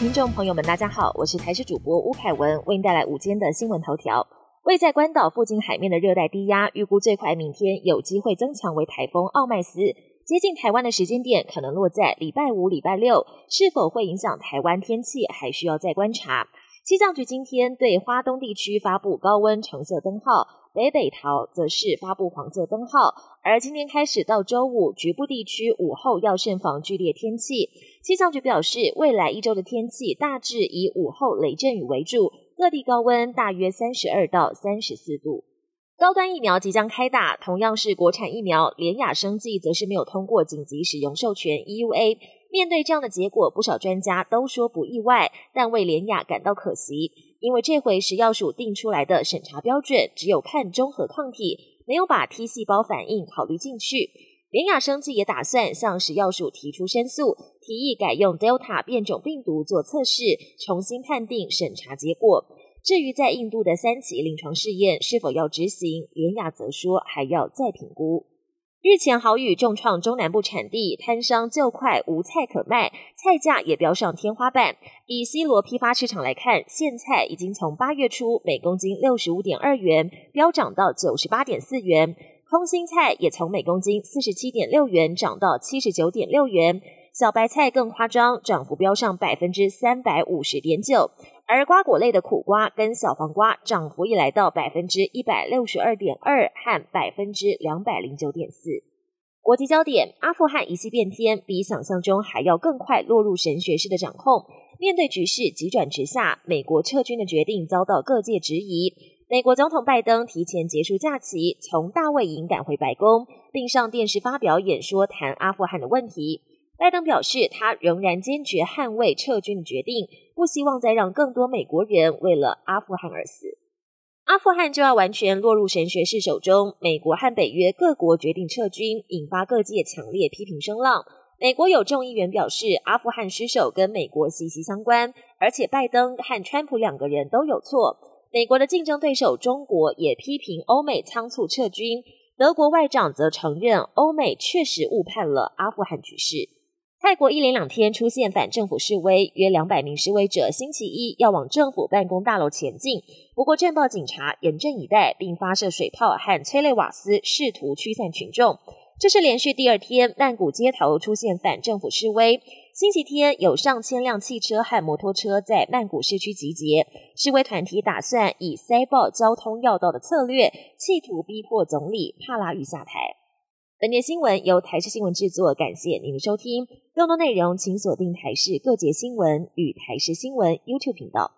听众朋友们，大家好，我是台视主播吴凯文，为您带来午间的新闻头条。位在关岛附近海面的热带低压，预估最快明天有机会增强为台风奥麦斯，接近台湾的时间点可能落在礼拜五、礼拜六，是否会影响台湾天气，还需要再观察。气象局今天对花东地区发布高温橙色灯号，北北桃则是发布黄色灯号。而今天开始到周五，局部地区午后要慎防剧烈天气。气象局表示，未来一周的天气大致以午后雷阵雨为主，各地高温大约三十二到三十四度。高端疫苗即将开打，同样是国产疫苗，联雅生技则是没有通过紧急使用授权 EUA。面对这样的结果，不少专家都说不意外，但为联雅感到可惜，因为这回食药署定出来的审查标准只有看中和抗体，没有把 T 细胞反应考虑进去。联雅生技也打算向食药署提出申诉，提议改用 Delta 变种病毒做测试，重新判定审查结果。至于在印度的三期临床试验是否要执行，联雅则说还要再评估。日前豪雨重创中南部产地，摊商就快无菜可卖，菜价也飙上天花板。以西罗批发市场来看，现菜已经从八月初每公斤六十五点二元飙涨到九十八点四元，空心菜也从每公斤四十七点六元涨到七十九点六元，小白菜更夸张，涨幅飙上百分之三百五十点九。而瓜果类的苦瓜跟小黄瓜涨幅也来到百分之一百六十二点二和百分之两百零九点四。国际焦点：阿富汗一系变天，比想象中还要更快落入神学式的掌控。面对局势急转直下，美国撤军的决定遭到各界质疑。美国总统拜登提前结束假期，从大卫营赶回白宫，并上电视发表演说，谈阿富汗的问题。拜登表示，他仍然坚决捍卫撤军的决定，不希望再让更多美国人为了阿富汗而死。阿富汗就要完全落入神学士手中，美国和北约各国决定撤军，引发各界强烈批评声浪。美国有众议员表示，阿富汗失守跟美国息息相关，而且拜登和川普两个人都有错。美国的竞争对手中国也批评欧美仓促撤军，德国外长则承认欧美确实误判了阿富汗局势。泰国一连两天出现反政府示威，约两百名示威者星期一要往政府办公大楼前进。不过，镇暴警察严阵以待，并发射水炮和催泪瓦斯，试图驱散群众。这是连续第二天曼谷街头出现反政府示威。星期天有上千辆汽车和摩托车在曼谷市区集结，示威团体打算以塞爆交通要道的策略，企图逼迫总理帕拉育下台。本节新闻由台视新闻制作，感谢您的收听。更多内容请锁定台视各节新闻与台视新闻 YouTube 频道。